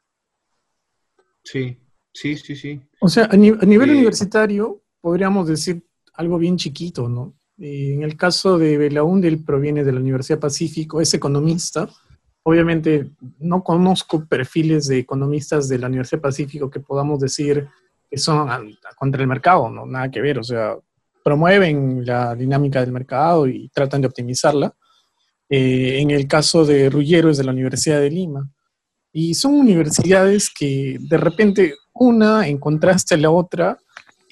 Sí, sí, sí, sí. O sea, a, nivel eh, universitario podríamos decir algo bien chiquito, ¿no? Eh, en el caso de Belaúnde, él proviene de la Universidad Pacífico, es economista, Obviamente no conozco perfiles de economistas de la Universidad Pacífico que podamos decir que son contra el mercado, no nada que ver, o sea, promueven la dinámica del mercado y tratan de optimizarla. Eh, en el caso de Rullero es de la Universidad de Lima. Y son universidades que de repente una, en contraste a la otra,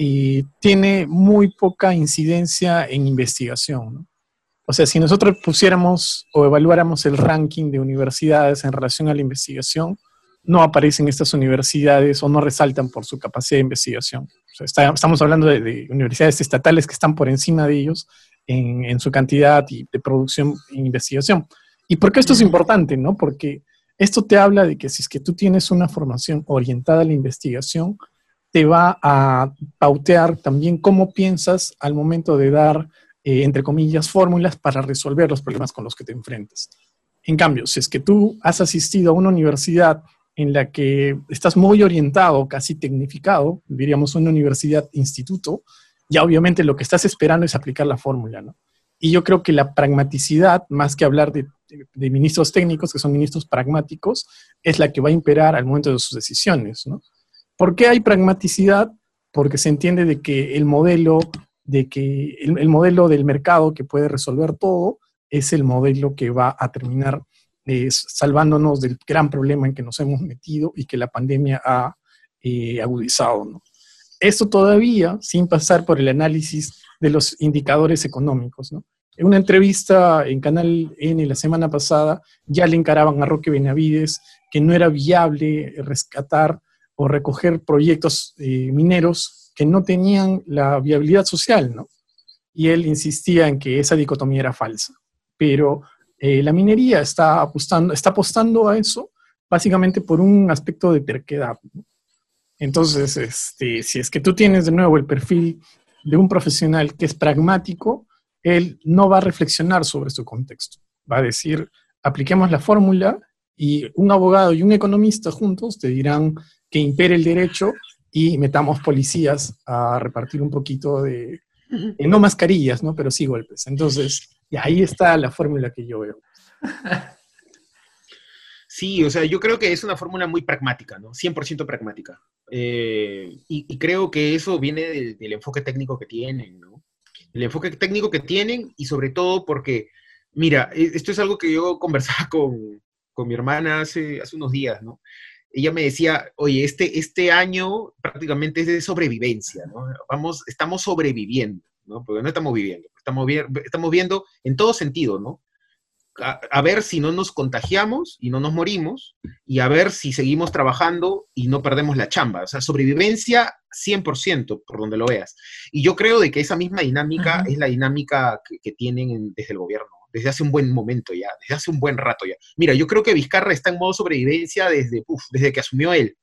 eh, tiene muy poca incidencia en investigación. O sea, si nosotros pusiéramos o evaluáramos el ranking de universidades en relación a la investigación, no aparecen estas universidades o no resaltan por su capacidad de investigación. estamos hablando de, universidades estatales que están por encima de ellos en, su cantidad y de producción e investigación. ¿Y por qué esto es importante? ¿no? Porque esto te habla de que si es que tú tienes una formación orientada a la investigación, te va a pautear también cómo piensas al momento de dar, eh, entre comillas, fórmulas para resolver los problemas con los que te enfrentas. En cambio, si es que tú has asistido a una universidad en la que estás muy orientado, casi tecnificado, diríamos una universidad instituto, ya obviamente lo que estás esperando es aplicar la fórmula, ¿no? Y yo creo que la pragmaticidad, más que hablar de, ministros técnicos, que son ministros pragmáticos, es la que va a imperar al momento de sus decisiones. ¿no? ¿Por qué hay pragmaticidad? Porque se entiende de que el modelo, de que el, modelo del mercado que puede resolver todo es el modelo que va a terminar eh, salvándonos del gran problema en que nos hemos metido y que la pandemia ha eh, agudizado. Esto todavía sin pasar por el análisis de los indicadores económicos. En una entrevista en Canal N la semana pasada, ya le encaraban a Roque Benavides que no era viable rescatar o recoger proyectos eh, mineros que no tenían la viabilidad social, ¿no? Y él insistía en que esa dicotomía era falsa. Pero eh, la minería está apostando, está apostando a eso básicamente por un aspecto de terquedad. Entonces, este, si es que tú tienes de nuevo el perfil de un profesional que es pragmático, él no va a reflexionar sobre su contexto. Va a decir, apliquemos la fórmula y un abogado y un economista juntos te dirán que impere el derecho y metamos policías a repartir un poquito de, eh, no mascarillas, ¿no? Pero sí golpes. Entonces, y ahí está la fórmula que yo veo. Sí, o sea, yo creo que es una fórmula muy pragmática, ¿no? 100% pragmática. Eh, y, creo que eso viene del, enfoque técnico que tienen, ¿no? El enfoque técnico que tienen y sobre todo porque, mira, e, esto es algo que yo conversaba con, con mi hermana hace, hace unos días, ¿no? Ella me decía, oye, este, este año prácticamente es de sobrevivencia, ¿no? Vamos, estamos sobreviviendo, ¿no? Porque no estamos viviendo, estamos, estamos viendo en todo sentido, ¿no? a, ver si no nos contagiamos y no nos morimos, y a ver si seguimos trabajando y no perdemos la chamba. O sea, sobrevivencia 100%, por donde lo veas. Y yo creo de que esa misma dinámica es la dinámica que, tienen desde el gobierno, desde hace un buen momento ya, desde hace un buen rato ya. Mira, yo creo que Vizcarra está en modo sobrevivencia desde, desde que asumió él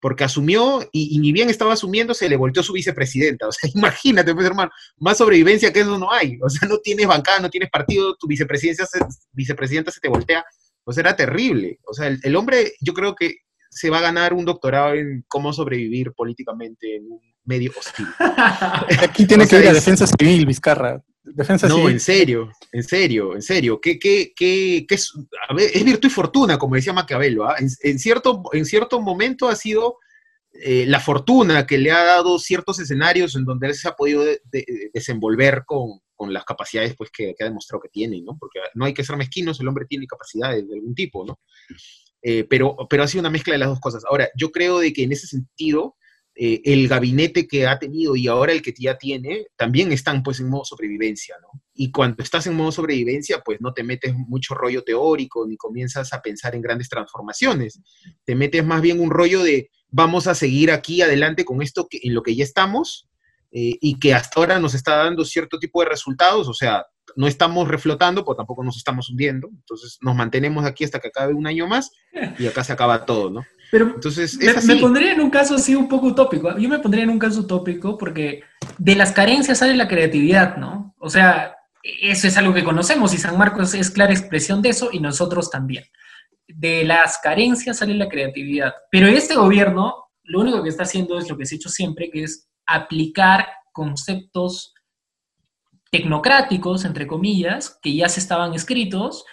porque asumió y, ni bien estaba asumiendo, se le volteó su vicepresidenta. O sea, imagínate, pues, hermano, más sobrevivencia que eso no hay. O sea, no tienes bancada, no tienes partido, tu vicepresidencia vicepresidenta se te voltea. O sea, era terrible. O sea, el, hombre, yo creo que se va a ganar un doctorado en cómo sobrevivir políticamente en un medio hostil. Aquí tiene que ir a defensa civil, Vizcarra. Defensa no, en serio, en serio, en serio. ¿Qué, qué, qué, qué es, es, virtud y fortuna, como decía Maquiavelo. ¿ah? En, cierto, en cierto momento ha sido eh, la fortuna que le ha dado ciertos escenarios en donde él se ha podido desenvolver con, con, las capacidades pues, que, ha demostrado que tiene, ¿no? Porque no hay que ser mezquinos, el hombre tiene capacidades de algún tipo, ¿no? Eh, pero, pero ha sido una mezcla de las dos cosas. Ahora, yo creo de que en ese sentido eh, el gabinete que ha tenido y ahora el que ya tiene, también están pues en modo sobrevivencia, ¿no? Y cuando estás en modo sobrevivencia, pues no te metes mucho rollo teórico ni comienzas a pensar en grandes transformaciones. Te metes más bien un rollo de vamos a seguir aquí adelante con esto que, en lo que ya estamos eh, y que hasta ahora nos está dando cierto tipo de resultados, o sea, no estamos reflotando, pero tampoco nos estamos hundiendo, entonces nos mantenemos aquí hasta que acabe un año más y acá se acaba todo, ¿no? Pero Entonces, me, pondría en un caso así un poco utópico. Yo me pondría en un caso utópico porque de las carencias sale la creatividad, ¿no? O sea, eso es algo que conocemos y San Marcos es clara expresión de eso y nosotros también. De las carencias sale la creatividad. Pero este gobierno lo único que está haciendo es lo que se ha hecho siempre, que es aplicar conceptos tecnocráticos, entre comillas, que ya se estaban escritos,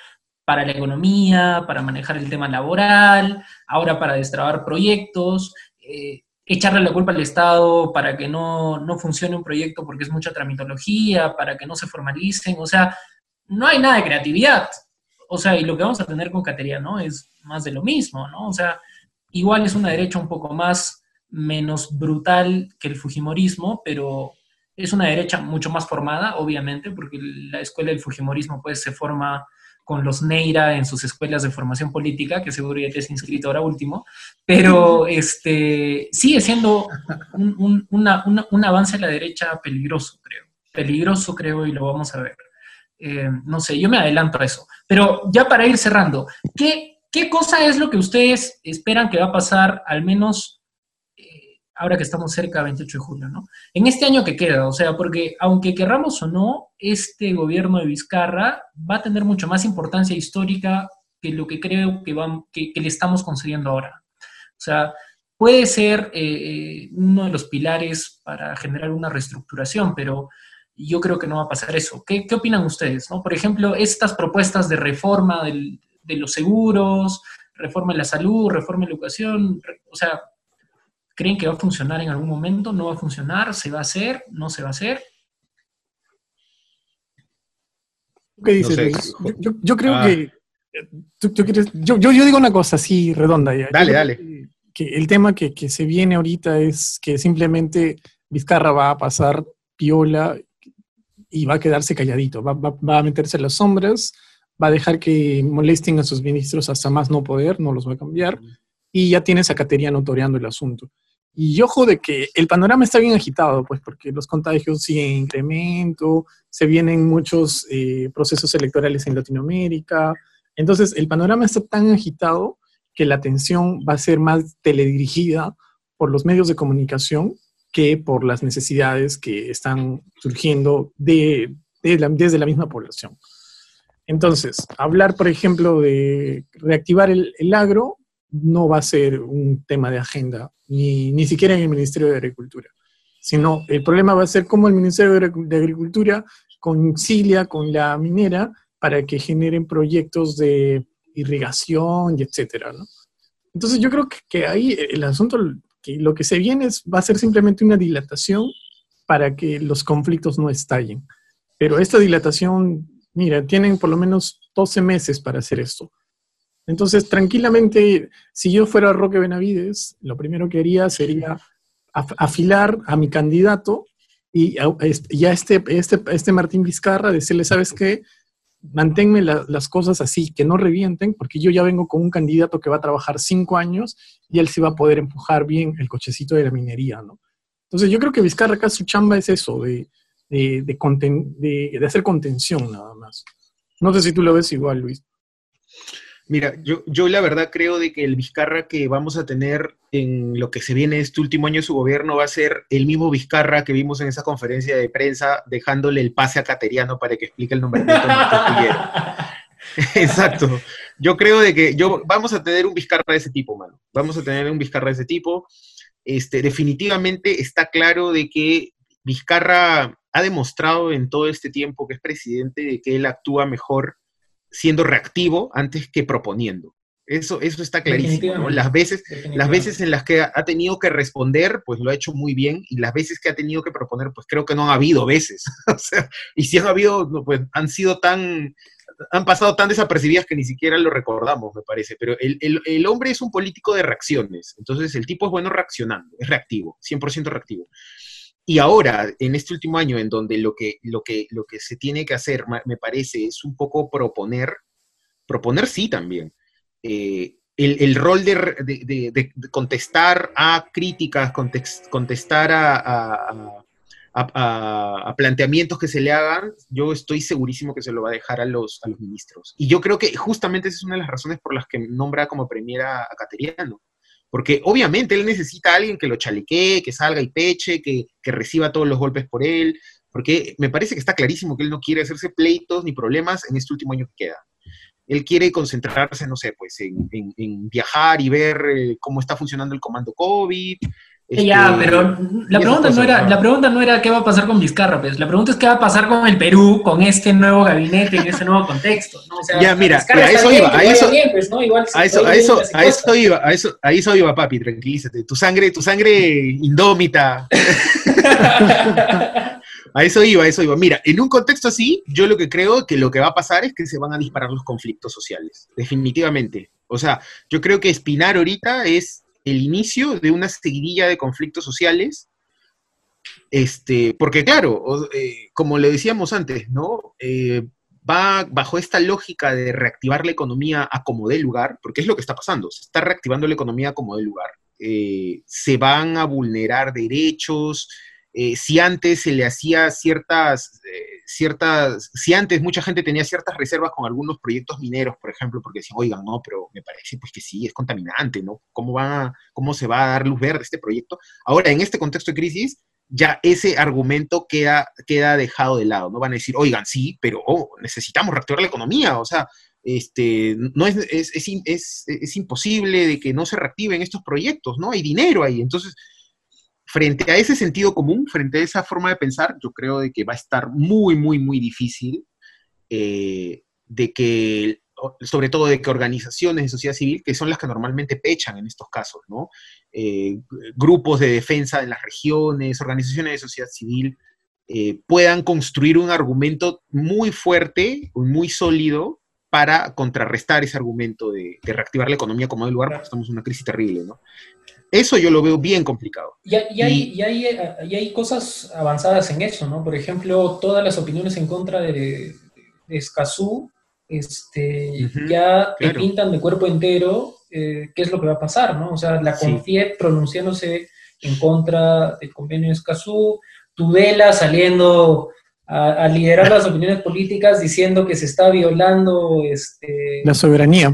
para la economía, para manejar el tema laboral, ahora para destrabar proyectos, eh, echarle la culpa al Estado para que no, no funcione un proyecto porque es mucha tramitología, para que no se formalicen, o sea, no hay nada de creatividad. o sea, y lo que vamos a tener con Cateriano es más de lo mismo, ¿no? O sea, igual es una derecha un poco más, menos brutal que el Fujimorismo, pero es una derecha mucho más formada, obviamente, porque la escuela del Fujimorismo pues se forma con los Neira en sus escuelas de formación política, que seguro ya te has inscrito ahora último, pero este, sigue siendo un, un, avance a la derecha peligroso, creo. Peligroso, creo, y lo vamos a ver. Eh, no sé, yo me adelanto a eso. Pero ya para ir cerrando, ¿qué, ¿qué cosa es lo que ustedes esperan que va a pasar, al menos ahora que estamos cerca del 28 de julio, ¿no? En este año que queda, o sea, porque aunque querramos o no, este gobierno de Vizcarra va a tener mucho más importancia histórica que lo que creo que, que, le estamos concediendo ahora. O sea, puede ser eh, eh, uno de los pilares para generar una reestructuración, pero yo creo que no va a pasar eso. ¿Qué, qué opinan ustedes? ¿no? Por ejemplo, estas propuestas de reforma del, de los seguros, reforma de la salud, reforma de la educación, o sea, ¿Creen que va a funcionar en algún momento? ¿No va a funcionar? ¿Se va a hacer? ¿No se va a hacer? ¿Qué dices? yo, creo ah. que... yo, yo, digo una cosa así redonda ya. Dale, dale. Que, el tema que, se viene ahorita es que simplemente Vizcarra va a pasar piola y va a quedarse calladito, va, va, a meterse en las sombras, va a dejar que molesten a sus ministros hasta más no poder, no los va a cambiar, y ya tienes a Cateriano toreando el asunto. Y ojo de que el panorama está bien agitado, pues porque los contagios siguen en incremento, se vienen muchos eh, procesos electorales en Latinoamérica. Entonces, el panorama está tan agitado que la atención va a ser más teledirigida por los medios de comunicación que por las necesidades que están surgiendo de, desde la misma población. Entonces, hablar, por ejemplo, de reactivar el agro no va a ser un tema de agenda, ni, ni siquiera en el Ministerio de Agricultura, sino el problema va a ser cómo el Ministerio de Agricultura concilia con la minera para que generen proyectos de irrigación y etcétera. Entonces yo creo que, que ahí el asunto, que lo que se viene es, va a ser simplemente una dilatación para que los conflictos no estallen. Pero esta dilatación, mira, tienen por lo menos 12 meses para hacer esto. Entonces, tranquilamente, si yo fuera Roque Benavides, lo primero que haría sería afilar a mi candidato y a, este, este, este Martín Vizcarra, decirle, ¿sabes qué? Manténme las cosas así, que no revienten, porque yo ya vengo con un candidato que va a trabajar cinco años y él sí va a poder empujar bien el cochecito de la minería, ¿no? Entonces, yo creo que Vizcarra acá su chamba es eso, de, de, de hacer contención nada más. No sé si tú lo ves igual, Luis. Mira, yo, yo la verdad creo de que el Vizcarra que vamos a tener en lo que se viene este último año de su gobierno va a ser el mismo Vizcarra que vimos en esa conferencia de prensa, dejándole el pase a Cateriano para que explique el nombramiento de Exacto. Yo creo de que yo, vamos a tener un Vizcarra de ese tipo, mano. Vamos a tener un Vizcarra de ese tipo. Este, definitivamente está claro de que Vizcarra ha demostrado en todo este tiempo que es presidente de que él actúa mejor siendo reactivo antes que proponiendo. Eso, eso está clarísimo. Las, veces, las veces en las que ha tenido que responder, pues lo ha hecho muy bien, y las veces que ha tenido que proponer, pues creo que no ha habido veces. y si han habido, pues han sido tan, han pasado tan desapercibidas que ni siquiera lo recordamos, me parece. Pero el, el hombre es un político de reacciones, entonces el tipo es bueno reaccionando, es reactivo, 100% reactivo. Y ahora, en este último año, en donde lo que, lo que, lo que se tiene que hacer, me parece, es un poco proponer, proponer sí también, eh, el, rol de, contestar a críticas, contestar a, a, planteamientos que se le hagan, yo estoy segurísimo que se lo va a dejar a los, a los ministros. Y yo creo que justamente esa es una de las razones por las que nombra como premiera a Cateriano porque obviamente él necesita a alguien que lo chalequee, que salga y peche, que, reciba todos los golpes por él, porque me parece que está clarísimo que él no quiere hacerse pleitos ni problemas en este último año que queda. Él quiere concentrarse, no sé, pues en, viajar y ver eh, cómo está funcionando el comando COVID, ya, este, pero la pregunta, no era, la pregunta no era qué va a pasar con Vizcarra, pues. La pregunta es qué va a pasar con el Perú, con este nuevo gabinete, en este nuevo contexto. ya, mira, a eso iba, a eso, a eso, a eso, a eso iba, a eso, a eso iba, papi, tranquilízate. Tu sangre, tu sangre indómita. A eso iba, a eso iba. Mira, en un contexto así, yo lo que creo que lo que va a pasar es que se van a disparar los conflictos sociales, definitivamente. O sea, yo creo que Espinar ahorita es el inicio de una seguidilla de conflictos sociales, este, porque claro, eh, como le decíamos antes, ¿no? Eh, va bajo esta lógica de reactivar la economía a como dé lugar, porque es lo que está pasando, se está reactivando la economía a como dé lugar. Eh, se van a vulnerar derechos, eh, si antes se le hacía ciertas, eh, ciertas, si antes mucha gente tenía ciertas reservas con algunos proyectos mineros, por ejemplo, porque decían, oigan, no, pero me parece pues que sí, es contaminante, ¿no? ¿Cómo, va, cómo se va a dar luz verde este proyecto? Ahora, en este contexto de crisis, ya ese argumento queda, queda dejado de lado, ¿no? Van a decir, oigan, sí, pero oh, necesitamos reactivar la economía, o sea, este, no es, es, es, es, imposible de que no se reactiven estos proyectos, ¿no? Hay dinero ahí, entonces frente a ese sentido común, frente a esa forma de pensar, yo creo de que va a estar muy, muy, muy difícil eh, de que, sobre todo de que organizaciones de sociedad civil, que son las que normalmente pechan en estos casos, ¿no? Eh, grupos de defensa en las regiones, organizaciones de sociedad civil, eh, puedan construir un argumento muy fuerte, muy sólido, para contrarrestar ese argumento de, reactivar la economía como el lugar, porque estamos en una crisis terrible, ¿no? Eso yo lo veo bien complicado. Y, hay, hay, cosas avanzadas en eso, ¿no? Por ejemplo, todas las opiniones en contra de, Escazú este, ya pintan de cuerpo entero eh, qué es lo que va a pasar, ¿no? O sea, la CONFIEP pronunciándose en contra del convenio de Escazú, Tudela saliendo a, liderar las opiniones políticas diciendo que se está violando este, la soberanía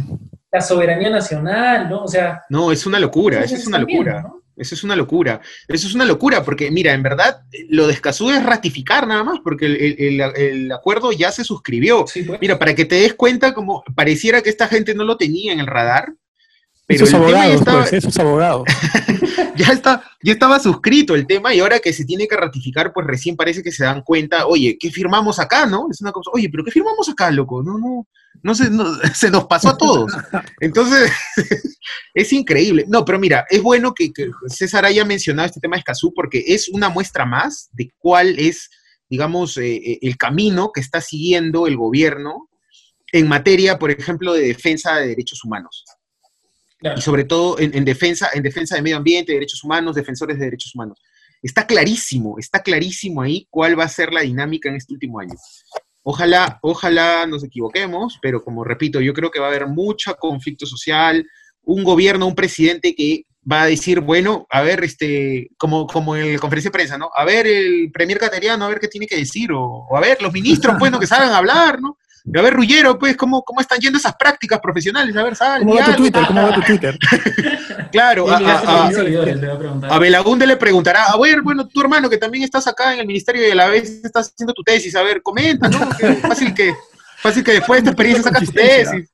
la soberanía nacional, ¿no? O sea... No, es una locura, eso es una locura. Eso es una locura. Eso es una locura, porque mira, en verdad, lo de Escazú es ratificar nada más, porque el, acuerdo ya se suscribió. Pues. Mira, para que te des cuenta, como pareciera que esta gente no lo tenía en el radar, pero esos abogados, estaba, pues, esos abogados. ya, está, ya estaba suscrito el tema y ahora que se tiene que ratificar, pues recién parece que se dan cuenta, oye, ¿qué firmamos acá, no? Es una cosa, oye, pero ¿qué firmamos acá, loco? No, no, no se, se nos pasó a todos. Entonces, es increíble. No, pero mira, es bueno que, César haya mencionado este tema de Escazú porque es una muestra más de cuál es, digamos, eh, eh, el camino que está siguiendo el gobierno en materia, por ejemplo, de defensa de derechos humanos. Y sobre todo en, defensa, en defensa de medio ambiente, derechos humanos, defensores de derechos humanos. Está clarísimo, está clarísimo ahí cuál va a ser la dinámica en este último año. Ojalá, ojalá nos equivoquemos, pero como repito, yo creo que va a haber mucho conflicto social, un gobierno, un presidente que va a decir, bueno, a ver, este, como, como en la conferencia de prensa, ¿no? A ver, el premier cateriano, a ver qué tiene que decir, o, a ver, los ministros, pues, que salgan a hablar, ¿no? A ver, Rullero, pues, ¿cómo, ¿cómo están yendo esas prácticas profesionales? A ver, sal. ¿Cómo va tu Twitter? ¿Cómo va tu Twitter? claro, a, a, a, Belagunde le preguntará, a ver, bueno, tu hermano que también estás acá en el ministerio y a la vez estás haciendo tu tesis, a ver, comenta, ¿no? fácil que, fácil que después de esta experiencia sacas tu tesis.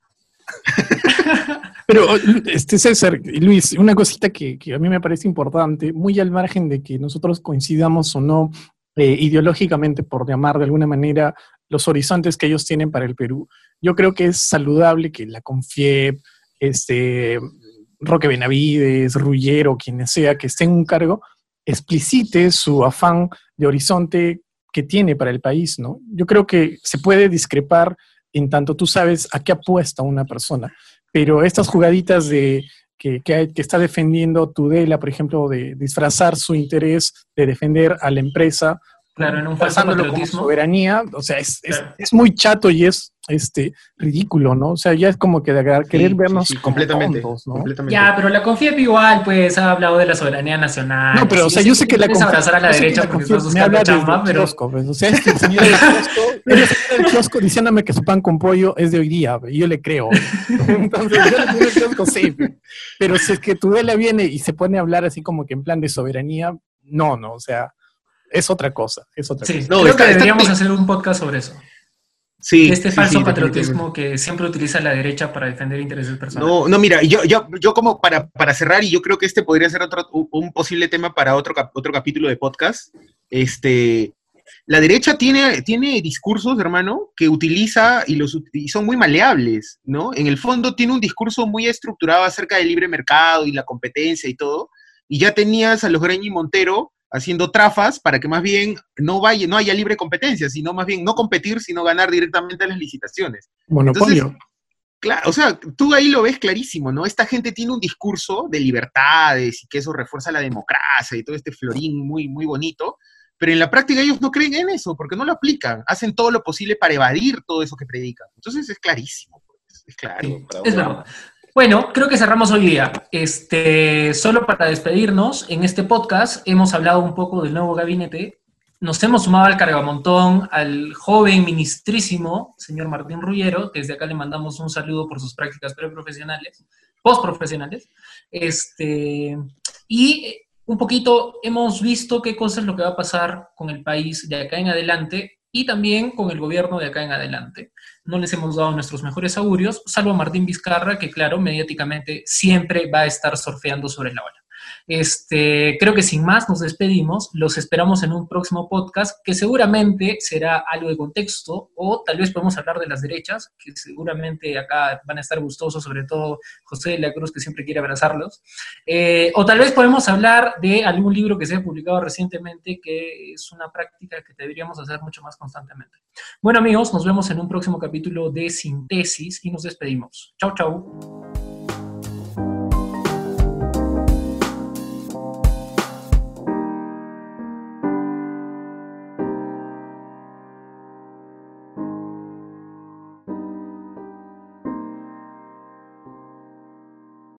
Pero, este César, Luis, una cosita que, que, a mí me parece importante, muy al margen de que nosotros coincidamos o no eh, ideológicamente, por llamar de alguna manera, los horizontes que ellos tienen para el Perú. Yo creo que es saludable que la CONFIEP, este, Roque Benavides, Rullero, quien sea que esté en un cargo, explicite su afán de horizonte que tiene para el país, ¿no? Yo creo que se puede discrepar en tanto tú sabes a qué apuesta una persona, pero estas jugaditas de que, que, está defendiendo Tudela, por ejemplo, de disfrazar su interés de defender a la empresa Claro, en un falso patriotismo. soberanía, o sea, es, es, muy chato y es este ridículo, ¿no? O sea, ya es como que de querer vernos completamente, Ya, pero la CONFIEP igual, pues, ha hablado de la soberanía nacional. No, pero, o sea, yo sé que la CONFIEP... abrazar a la derecha porque estás habla chamba, pero... Kiosco, pues, o sea, este señor del kiosco, el señor del kiosco diciéndome que su pan con pollo es de hoy día, y yo le creo. Entonces, yo le kiosco, sí. Pero si es que Tudela viene y se pone a hablar así como que en plan de soberanía, no, no, o sea es otra cosa. Es otra sí, creo que deberíamos hacer un podcast sobre eso. Sí, este falso patriotismo que siempre utiliza la derecha para defender intereses personales. No, no, mira, yo, yo, yo como para, para cerrar, y yo creo que este podría ser otro, un posible tema para otro, otro capítulo de podcast, este, la derecha tiene, tiene discursos, hermano, que utiliza y, los, y son muy maleables, ¿no? En el fondo tiene un discurso muy estructurado acerca del libre mercado y la competencia y todo, y ya tenías a los Greñi Montero haciendo trafas para que más bien no, vaya, no haya libre competencia, sino más bien no competir, sino ganar directamente las licitaciones. Monopolio. claro, o sea, tú ahí lo ves clarísimo, ¿no? Esta gente tiene un discurso de libertades y que eso refuerza la democracia y todo este florín muy, muy bonito, pero en la práctica ellos no creen en eso, porque no lo aplican, hacen todo lo posible para evadir todo eso que predican. Entonces es clarísimo, pues, es claro. Es verdad. Bueno, creo que cerramos hoy día. Este, solo para despedirnos, en este podcast hemos hablado un poco del nuevo gabinete. Nos hemos sumado al cargamontón al joven ministrísimo, señor Martín Rullero, que desde acá le mandamos un saludo por sus prácticas preprofesionales, postprofesionales. Este, y un poquito hemos visto qué cosa lo que va a pasar con el país de acá en adelante y también con el gobierno de acá en adelante. No les hemos dado nuestros mejores augurios, salvo a Martín Vizcarra, que claro, mediáticamente siempre va a estar surfeando sobre la ola. Este, creo que sin más nos despedimos. Los esperamos en un próximo podcast que seguramente será algo de contexto o tal vez podemos hablar de las derechas, que seguramente acá van a estar gustosos, sobre todo José de la Cruz que siempre quiere abrazarlos. Eh, o tal vez podemos hablar de algún libro que se ha publicado recientemente que es una práctica que deberíamos hacer mucho más constantemente. Bueno amigos, nos vemos en un próximo capítulo de Sintesis y nos despedimos. Chau, chau.